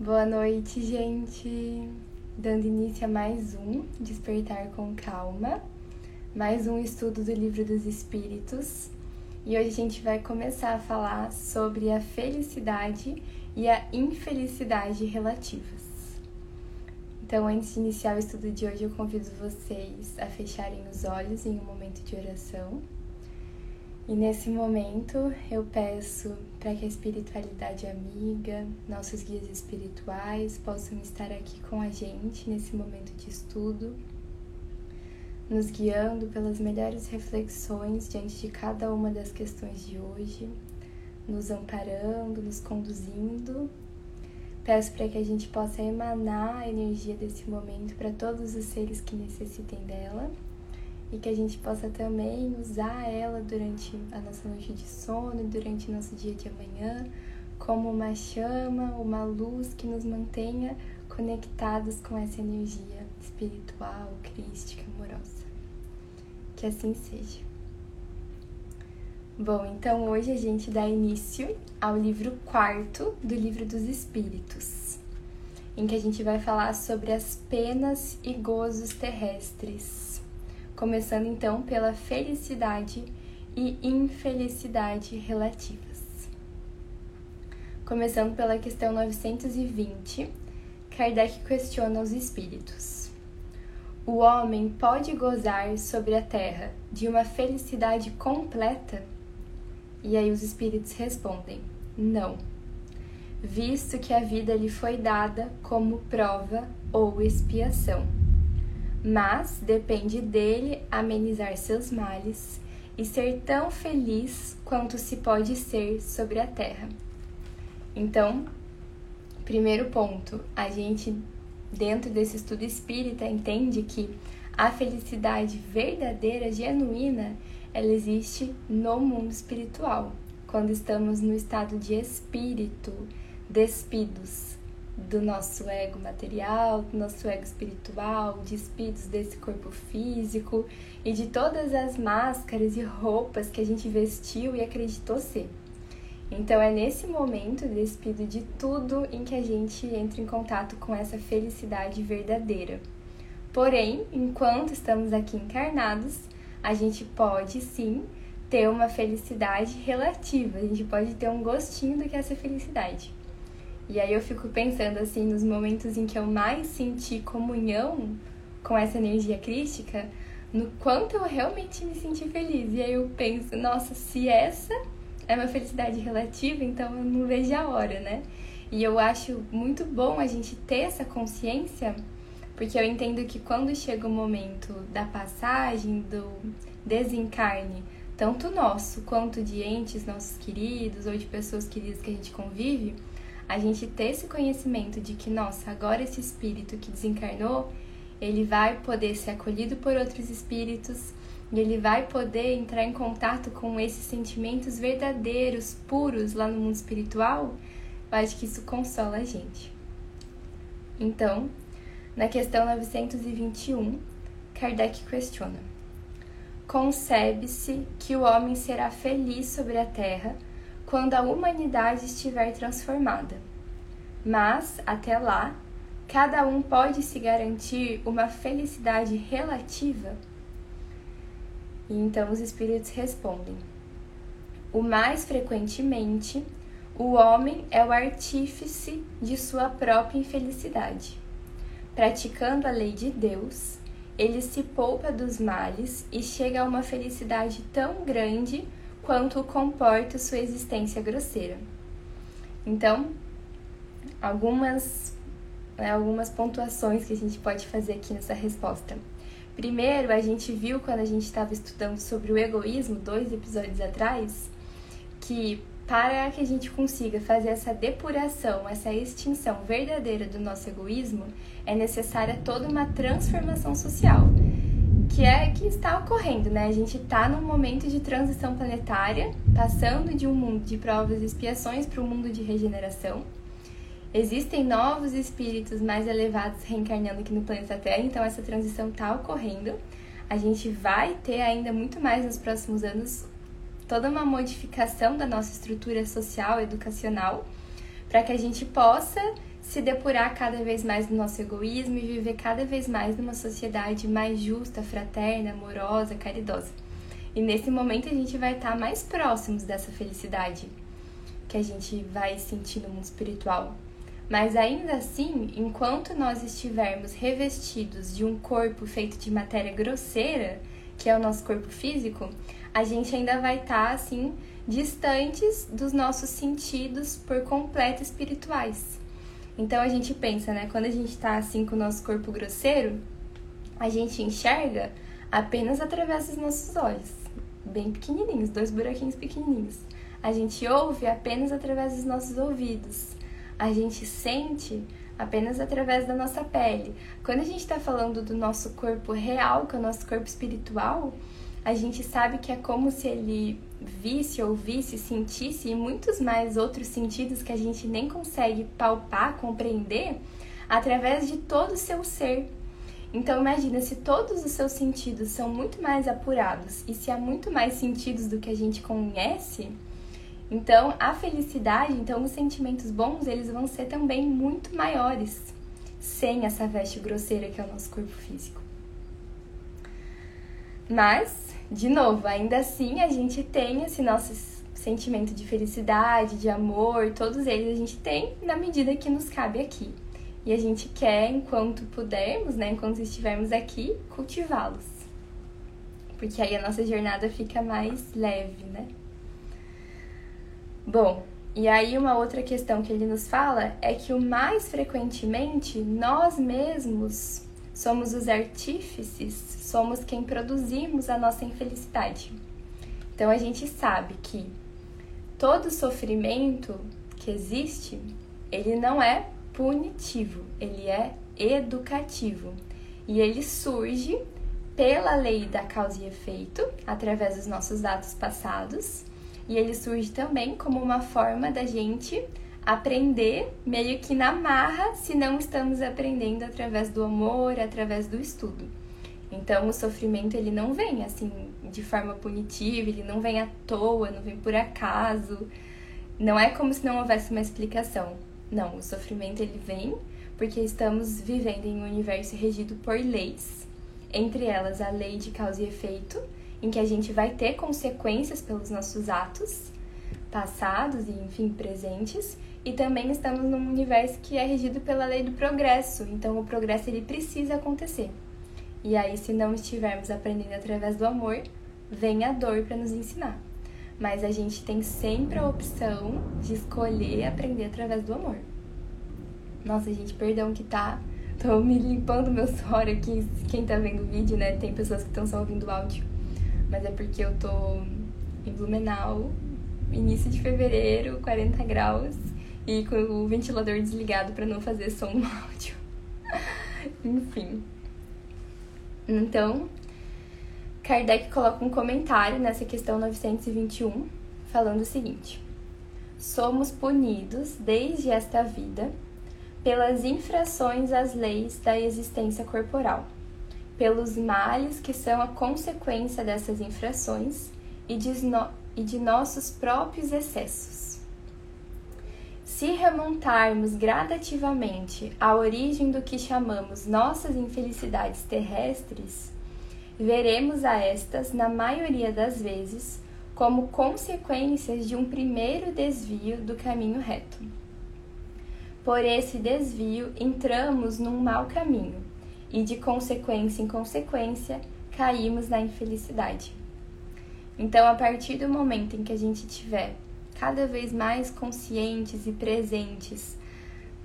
Boa noite, gente. Dando início a mais um Despertar com Calma, mais um estudo do Livro dos Espíritos. E hoje a gente vai começar a falar sobre a felicidade e a infelicidade relativas. Então, antes de iniciar o estudo de hoje, eu convido vocês a fecharem os olhos em um momento de oração. E nesse momento eu peço para que a espiritualidade amiga, nossos guias espirituais possam estar aqui com a gente nesse momento de estudo, nos guiando pelas melhores reflexões diante de cada uma das questões de hoje, nos amparando, nos conduzindo. Peço para que a gente possa emanar a energia desse momento para todos os seres que necessitem dela e que a gente possa também usar ela durante a nossa noite de sono, durante o nosso dia de amanhã, como uma chama, uma luz que nos mantenha conectados com essa energia espiritual, crística, amorosa. Que assim seja. Bom, então hoje a gente dá início ao livro quarto do Livro dos Espíritos, em que a gente vai falar sobre as penas e gozos terrestres começando então pela felicidade e infelicidade relativas. Começando pela questão 920, Kardec questiona os espíritos. O homem pode gozar sobre a terra de uma felicidade completa? E aí os espíritos respondem: não, visto que a vida lhe foi dada como prova ou expiação mas depende dele amenizar seus males e ser tão feliz quanto se pode ser sobre a terra. Então, primeiro ponto, a gente dentro desse estudo espírita entende que a felicidade verdadeira, genuína, ela existe no mundo espiritual, quando estamos no estado de espírito, despidos, do nosso ego material, do nosso ego espiritual, despidos desse corpo físico e de todas as máscaras e roupas que a gente vestiu e acreditou ser. Então é nesse momento, despido de tudo, em que a gente entra em contato com essa felicidade verdadeira. Porém, enquanto estamos aqui encarnados, a gente pode sim ter uma felicidade relativa, a gente pode ter um gostinho do que é essa felicidade. E aí eu fico pensando assim nos momentos em que eu mais senti comunhão com essa energia crística, no quanto eu realmente me senti feliz. E aí eu penso, nossa, se essa é uma felicidade relativa, então eu não vejo a hora, né? E eu acho muito bom a gente ter essa consciência, porque eu entendo que quando chega o momento da passagem, do desencarne, tanto nosso quanto de entes nossos queridos ou de pessoas queridas que a gente convive, a gente ter esse conhecimento de que, nossa, agora esse espírito que desencarnou, ele vai poder ser acolhido por outros espíritos e ele vai poder entrar em contato com esses sentimentos verdadeiros, puros lá no mundo espiritual, eu acho que isso consola a gente. Então, na questão 921, Kardec questiona: Concebe-se que o homem será feliz sobre a terra quando a humanidade estiver transformada. Mas, até lá, cada um pode se garantir uma felicidade relativa? E então os espíritos respondem: O mais frequentemente, o homem é o artífice de sua própria infelicidade. Praticando a lei de Deus, ele se poupa dos males e chega a uma felicidade tão grande quanto comporta sua existência grosseira. Então, algumas, né, algumas pontuações que a gente pode fazer aqui nessa resposta. Primeiro, a gente viu quando a gente estava estudando sobre o egoísmo, dois episódios atrás, que para que a gente consiga fazer essa depuração, essa extinção verdadeira do nosso egoísmo, é necessária toda uma transformação social que é que está ocorrendo, né? A gente está num momento de transição planetária, passando de um mundo de provas e expiações para um mundo de regeneração. Existem novos espíritos mais elevados reencarnando aqui no planeta Terra, então essa transição está ocorrendo. A gente vai ter ainda muito mais nos próximos anos toda uma modificação da nossa estrutura social, educacional, para que a gente possa se depurar cada vez mais do nosso egoísmo e viver cada vez mais numa sociedade mais justa, fraterna, amorosa, caridosa. E nesse momento a gente vai estar mais próximos dessa felicidade que a gente vai sentir no mundo espiritual. Mas ainda assim, enquanto nós estivermos revestidos de um corpo feito de matéria grosseira, que é o nosso corpo físico, a gente ainda vai estar assim distantes dos nossos sentidos por completo espirituais. Então a gente pensa, né, quando a gente está assim com o nosso corpo grosseiro, a gente enxerga apenas através dos nossos olhos, bem pequenininhos, dois buraquinhos pequenininhos. A gente ouve apenas através dos nossos ouvidos. A gente sente apenas através da nossa pele. Quando a gente está falando do nosso corpo real, que é o nosso corpo espiritual, a gente sabe que é como se ele visse, ouvisse, sentisse e muitos mais outros sentidos que a gente nem consegue palpar, compreender, através de todo o seu ser. Então imagina se todos os seus sentidos são muito mais apurados e se há muito mais sentidos do que a gente conhece, então, a felicidade, então os sentimentos bons, eles vão ser também muito maiores sem essa veste grosseira que é o nosso corpo físico. Mas, de novo, ainda assim a gente tem esse nosso sentimento de felicidade, de amor, todos eles a gente tem na medida que nos cabe aqui. E a gente quer, enquanto pudermos, né, enquanto estivermos aqui, cultivá-los. Porque aí a nossa jornada fica mais leve, né? Bom, e aí uma outra questão que ele nos fala é que o mais frequentemente nós mesmos somos os artífices, somos quem produzimos a nossa infelicidade. Então a gente sabe que todo sofrimento que existe, ele não é punitivo, ele é educativo. E ele surge pela lei da causa e efeito, através dos nossos atos passados, e ele surge também como uma forma da gente aprender meio que na marra, se não estamos aprendendo através do amor, através do estudo. Então o sofrimento ele não vem assim de forma punitiva, ele não vem à toa, não vem por acaso. Não é como se não houvesse uma explicação. Não, o sofrimento ele vem porque estamos vivendo em um universo regido por leis, entre elas a lei de causa e efeito, em que a gente vai ter consequências pelos nossos atos passados e, enfim, presentes, e também estamos num universo que é regido pela lei do progresso, então o progresso ele precisa acontecer. E aí, se não estivermos aprendendo através do amor, vem a dor para nos ensinar. Mas a gente tem sempre a opção de escolher aprender através do amor. Nossa, gente, perdão que tá. Tô me limpando meu suor aqui. Quem tá vendo o vídeo, né? Tem pessoas que estão só ouvindo o áudio mas é porque eu tô em Blumenau, início de fevereiro, 40 graus, e com o ventilador desligado para não fazer som no áudio. Enfim. Então, Kardec coloca um comentário nessa questão 921, falando o seguinte: Somos punidos desde esta vida pelas infrações às leis da existência corporal pelos males que são a consequência dessas infrações e de, no, e de nossos próprios excessos. Se remontarmos gradativamente à origem do que chamamos nossas infelicidades terrestres, veremos a estas, na maioria das vezes, como consequências de um primeiro desvio do caminho reto. Por esse desvio, entramos num mau caminho, e de consequência em consequência caímos na infelicidade. Então, a partir do momento em que a gente tiver cada vez mais conscientes e presentes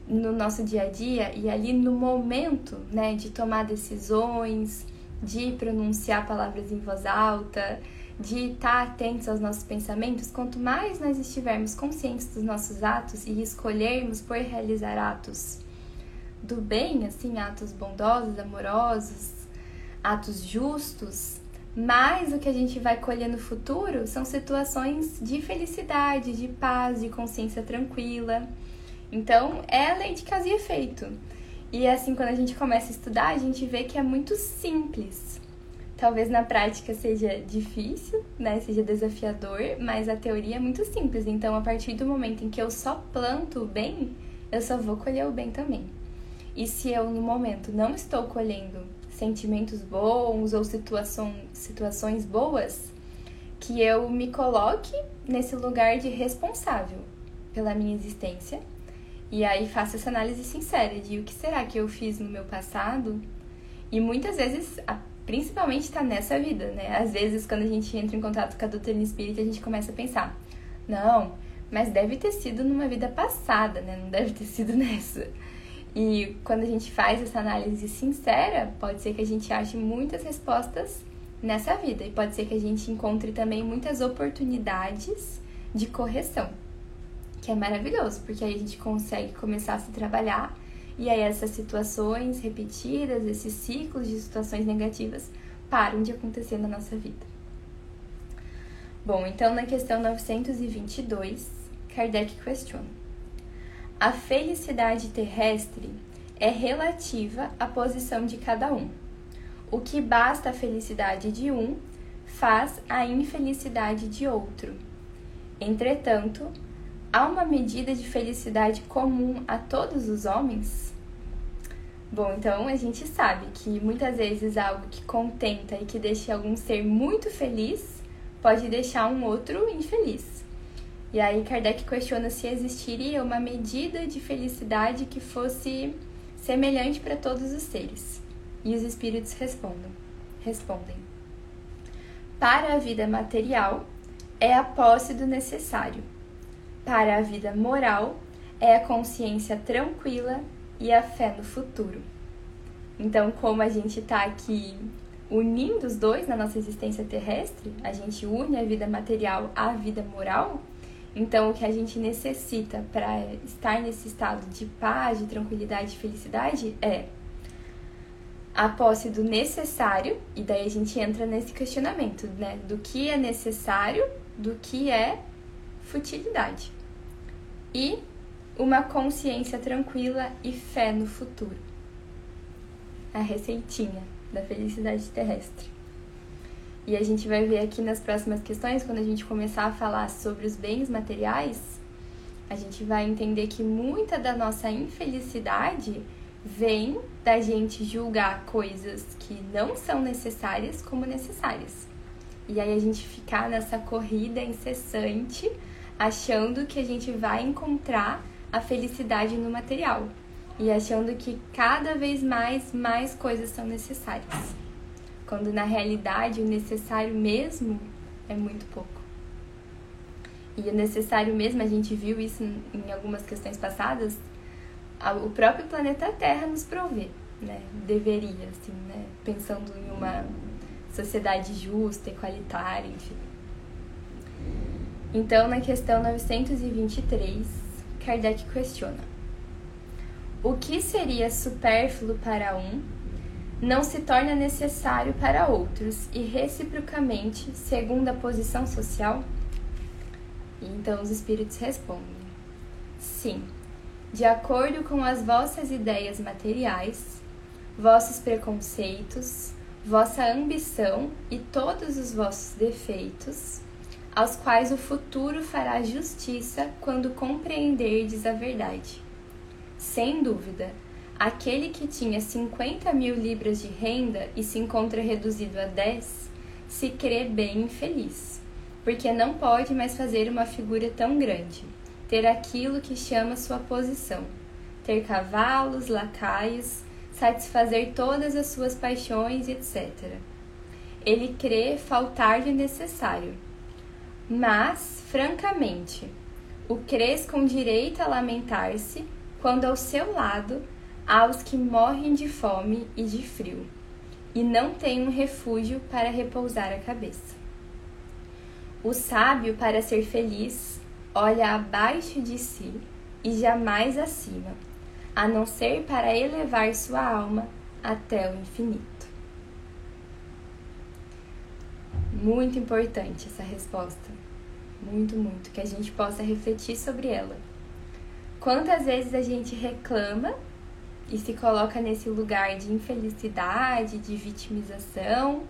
no nosso dia a dia e ali no momento, né, de tomar decisões, de pronunciar palavras em voz alta, de estar atentos aos nossos pensamentos, quanto mais nós estivermos conscientes dos nossos atos e escolhermos por realizar atos do bem, assim, atos bondosos, amorosos, atos justos, mas o que a gente vai colher no futuro são situações de felicidade, de paz, de consciência tranquila. Então, é lei de causa e efeito. E assim, quando a gente começa a estudar, a gente vê que é muito simples. Talvez na prática seja difícil, né? Seja desafiador, mas a teoria é muito simples. Então, a partir do momento em que eu só planto o bem, eu só vou colher o bem também. E se eu no momento não estou colhendo sentimentos bons ou situação, situações boas, que eu me coloque nesse lugar de responsável pela minha existência. E aí faço essa análise sincera de o que será que eu fiz no meu passado. E muitas vezes, principalmente está nessa vida, né? Às vezes, quando a gente entra em contato com a doutrina espírita, a gente começa a pensar: não, mas deve ter sido numa vida passada, né? Não deve ter sido nessa. E quando a gente faz essa análise sincera, pode ser que a gente ache muitas respostas nessa vida. E pode ser que a gente encontre também muitas oportunidades de correção, que é maravilhoso, porque aí a gente consegue começar a se trabalhar. E aí essas situações repetidas, esses ciclos de situações negativas param de acontecer na nossa vida. Bom, então na questão 922, Kardec questiona a felicidade terrestre é relativa à posição de cada um. O que basta a felicidade de um faz a infelicidade de outro. Entretanto, há uma medida de felicidade comum a todos os homens? Bom, então a gente sabe que muitas vezes algo que contenta e que deixa algum ser muito feliz pode deixar um outro infeliz. E aí Kardec questiona se existiria uma medida de felicidade que fosse semelhante para todos os seres. E os espíritos respondem. Respondem. Para a vida material é a posse do necessário. Para a vida moral é a consciência tranquila e a fé no futuro. Então, como a gente está aqui unindo os dois na nossa existência terrestre, a gente une a vida material à vida moral, então, o que a gente necessita para estar nesse estado de paz, de tranquilidade e felicidade é a posse do necessário, e daí a gente entra nesse questionamento, né? Do que é necessário, do que é futilidade. E uma consciência tranquila e fé no futuro. A receitinha da felicidade terrestre. E a gente vai ver aqui nas próximas questões, quando a gente começar a falar sobre os bens materiais, a gente vai entender que muita da nossa infelicidade vem da gente julgar coisas que não são necessárias como necessárias. E aí a gente ficar nessa corrida incessante, achando que a gente vai encontrar a felicidade no material e achando que cada vez mais mais coisas são necessárias quando na realidade o necessário mesmo é muito pouco. E o necessário mesmo, a gente viu isso em algumas questões passadas, o próprio planeta Terra nos provê, né? Deveria, assim, né? Pensando em uma sociedade justa, igualitária, enfim. Então, na questão 923, Kardec questiona: O que seria supérfluo para um não se torna necessário para outros e reciprocamente, segundo a posição social? Então os espíritos respondem: Sim, de acordo com as vossas ideias materiais, vossos preconceitos, vossa ambição e todos os vossos defeitos, aos quais o futuro fará justiça quando compreenderdes a verdade. Sem dúvida, Aquele que tinha 50 mil libras de renda e se encontra reduzido a 10, se crê bem infeliz, porque não pode mais fazer uma figura tão grande, ter aquilo que chama sua posição, ter cavalos, lacaios, satisfazer todas as suas paixões, etc. Ele crê faltar-lhe necessário. Mas, francamente, o crês com direito a lamentar-se quando ao seu lado aos que morrem de fome e de frio, e não têm um refúgio para repousar a cabeça. O sábio, para ser feliz, olha abaixo de si e jamais acima, a não ser para elevar sua alma até o infinito. Muito importante essa resposta. Muito, muito. Que a gente possa refletir sobre ela. Quantas vezes a gente reclama e se coloca nesse lugar de infelicidade, de vitimização,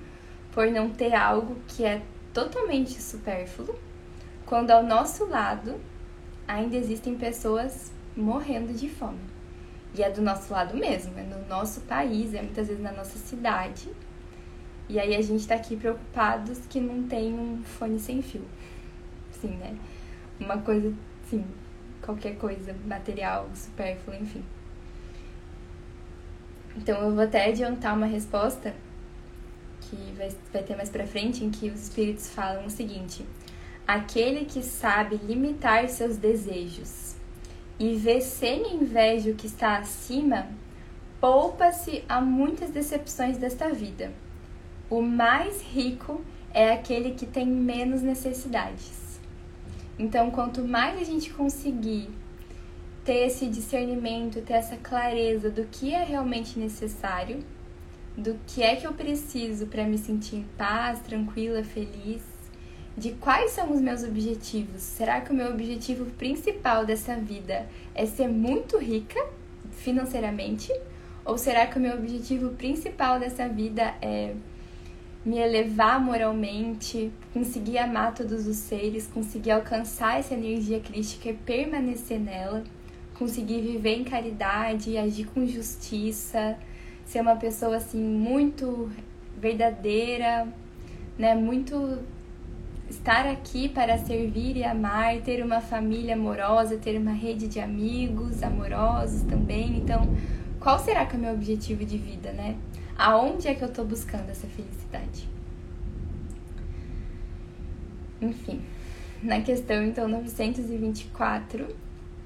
por não ter algo que é totalmente supérfluo, quando ao nosso lado ainda existem pessoas morrendo de fome. E é do nosso lado mesmo, é no nosso país, é muitas vezes na nossa cidade. E aí a gente tá aqui preocupados que não tem um fone sem fio. Sim, né? Uma coisa, sim, qualquer coisa, material, supérfluo, enfim. Então eu vou até adiantar uma resposta que vai, vai ter mais pra frente, em que os espíritos falam o seguinte: aquele que sabe limitar seus desejos e vê sem inveja o que está acima, poupa-se a muitas decepções desta vida. O mais rico é aquele que tem menos necessidades. Então, quanto mais a gente conseguir ter esse discernimento, ter essa clareza do que é realmente necessário, do que é que eu preciso para me sentir em paz, tranquila, feliz, de quais são os meus objetivos. Será que o meu objetivo principal dessa vida é ser muito rica financeiramente? Ou será que o meu objetivo principal dessa vida é me elevar moralmente, conseguir amar todos os seres, conseguir alcançar essa energia crística e permanecer nela, conseguir viver em caridade, agir com justiça, ser uma pessoa assim muito verdadeira, né, muito estar aqui para servir e amar, ter uma família amorosa, ter uma rede de amigos amorosos também. Então, qual será que é o meu objetivo de vida, né? Aonde é que eu estou buscando essa felicidade? Enfim, na questão então 924,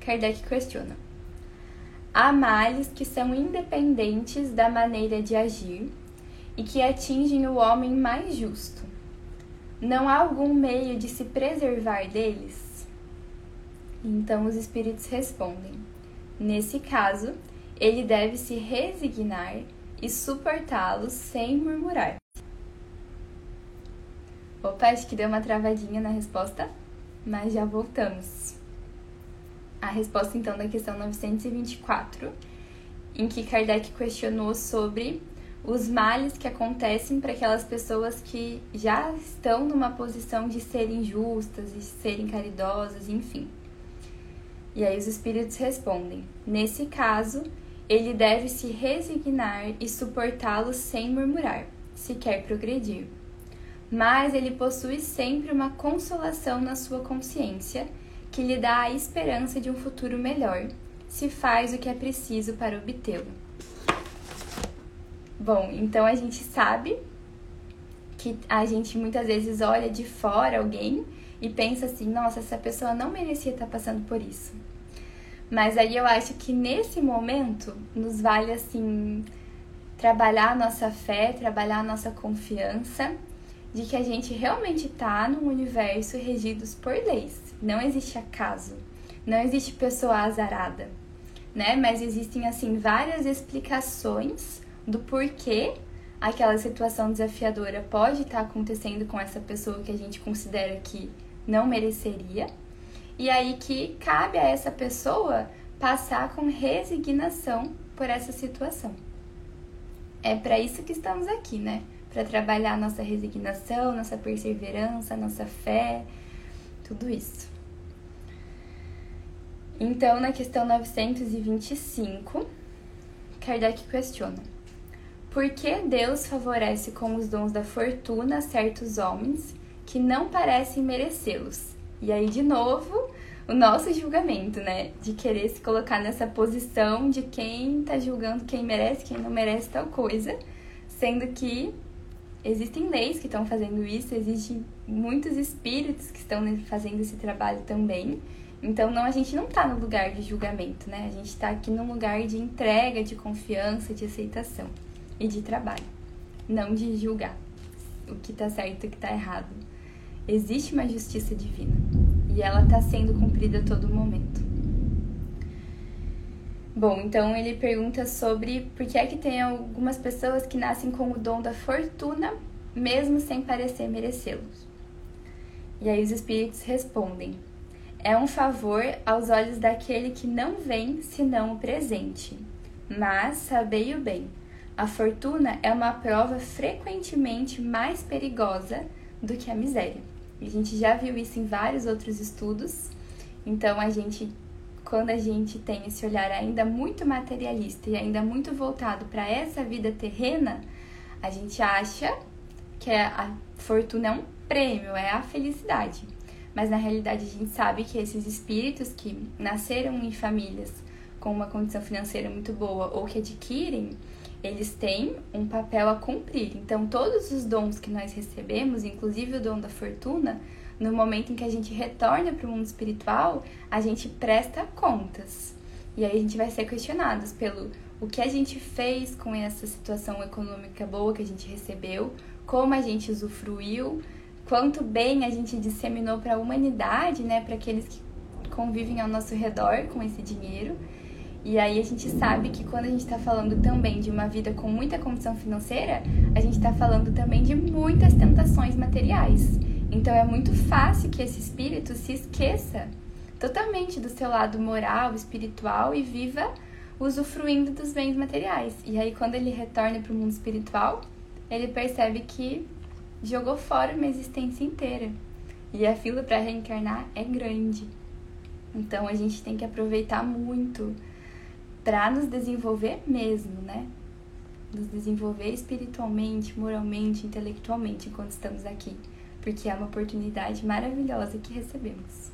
Kardec questiona: Há males que são independentes da maneira de agir e que atingem o homem mais justo. Não há algum meio de se preservar deles? Então os espíritos respondem: Nesse caso, ele deve se resignar e suportá-los sem murmurar. Opa, acho que deu uma travadinha na resposta, mas já voltamos. A resposta então da questão 924, em que Kardec questionou sobre os males que acontecem para aquelas pessoas que já estão numa posição de serem justas e serem caridosas, enfim. E aí os espíritos respondem: nesse caso, ele deve se resignar e suportá-los sem murmurar, se quer progredir. Mas ele possui sempre uma consolação na sua consciência que lhe dá a esperança de um futuro melhor, se faz o que é preciso para obtê-lo. Bom, então a gente sabe que a gente muitas vezes olha de fora alguém e pensa assim: nossa, essa pessoa não merecia estar passando por isso. Mas aí eu acho que nesse momento nos vale assim trabalhar a nossa fé, trabalhar a nossa confiança de que a gente realmente está num universo regidos por leis. Não existe acaso, não existe pessoa azarada, né? Mas existem assim várias explicações do porquê aquela situação desafiadora pode estar acontecendo com essa pessoa que a gente considera que não mereceria e aí que cabe a essa pessoa passar com resignação por essa situação. É para isso que estamos aqui, né? Para trabalhar nossa resignação, nossa perseverança, nossa fé, tudo isso. Então, na questão 925, Kardec questiona: Por que Deus favorece com os dons da fortuna certos homens que não parecem merecê-los? E aí, de novo, o nosso julgamento, né? De querer se colocar nessa posição de quem tá julgando quem merece, quem não merece tal coisa, sendo que existem leis que estão fazendo isso, existem muitos espíritos que estão fazendo esse trabalho também. Então, não, a gente não tá no lugar de julgamento, né? A gente tá aqui num lugar de entrega, de confiança, de aceitação e de trabalho, não de julgar o que tá certo e o que tá errado existe uma justiça divina e ela está sendo cumprida a todo momento. Bom, então ele pergunta sobre por que é que tem algumas pessoas que nascem com o dom da fortuna, mesmo sem parecer merecê-los. E aí os espíritos respondem: é um favor aos olhos daquele que não vem senão o presente. Mas sabei o bem, a fortuna é uma prova frequentemente mais perigosa do que a miséria. A gente já viu isso em vários outros estudos, então a gente quando a gente tem esse olhar ainda muito materialista e ainda muito voltado para essa vida terrena, a gente acha que a fortuna é um prêmio, é a felicidade. Mas na realidade a gente sabe que esses espíritos que nasceram em famílias com uma condição financeira muito boa ou que adquirem, eles têm um papel a cumprir. Então, todos os dons que nós recebemos, inclusive o dom da fortuna, no momento em que a gente retorna para o mundo espiritual, a gente presta contas. E aí a gente vai ser questionados pelo o que a gente fez com essa situação econômica boa que a gente recebeu, como a gente usufruiu, quanto bem a gente disseminou para a humanidade, né, para aqueles que convivem ao nosso redor com esse dinheiro. E aí a gente sabe que quando a gente está falando também de uma vida com muita condição financeira, a gente está falando também de muitas tentações materiais. Então é muito fácil que esse espírito se esqueça totalmente do seu lado moral, espiritual e viva usufruindo dos bens materiais. E aí quando ele retorna para o mundo espiritual, ele percebe que jogou fora uma existência inteira. E a fila para reencarnar é grande. Então a gente tem que aproveitar muito para nos desenvolver mesmo, né? Nos desenvolver espiritualmente, moralmente, intelectualmente enquanto estamos aqui porque é uma oportunidade maravilhosa que recebemos.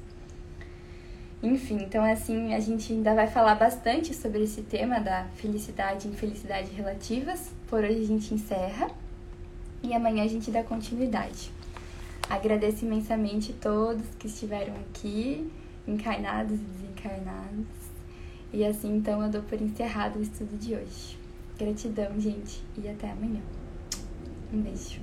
Enfim, então assim, a gente ainda vai falar bastante sobre esse tema da felicidade e infelicidade relativas. Por hoje a gente encerra e amanhã a gente dá continuidade. Agradeço imensamente todos que estiveram aqui, encarnados e desencarnados. E assim, então, eu dou por encerrado o estudo de hoje. Gratidão, gente, e até amanhã. Um beijo.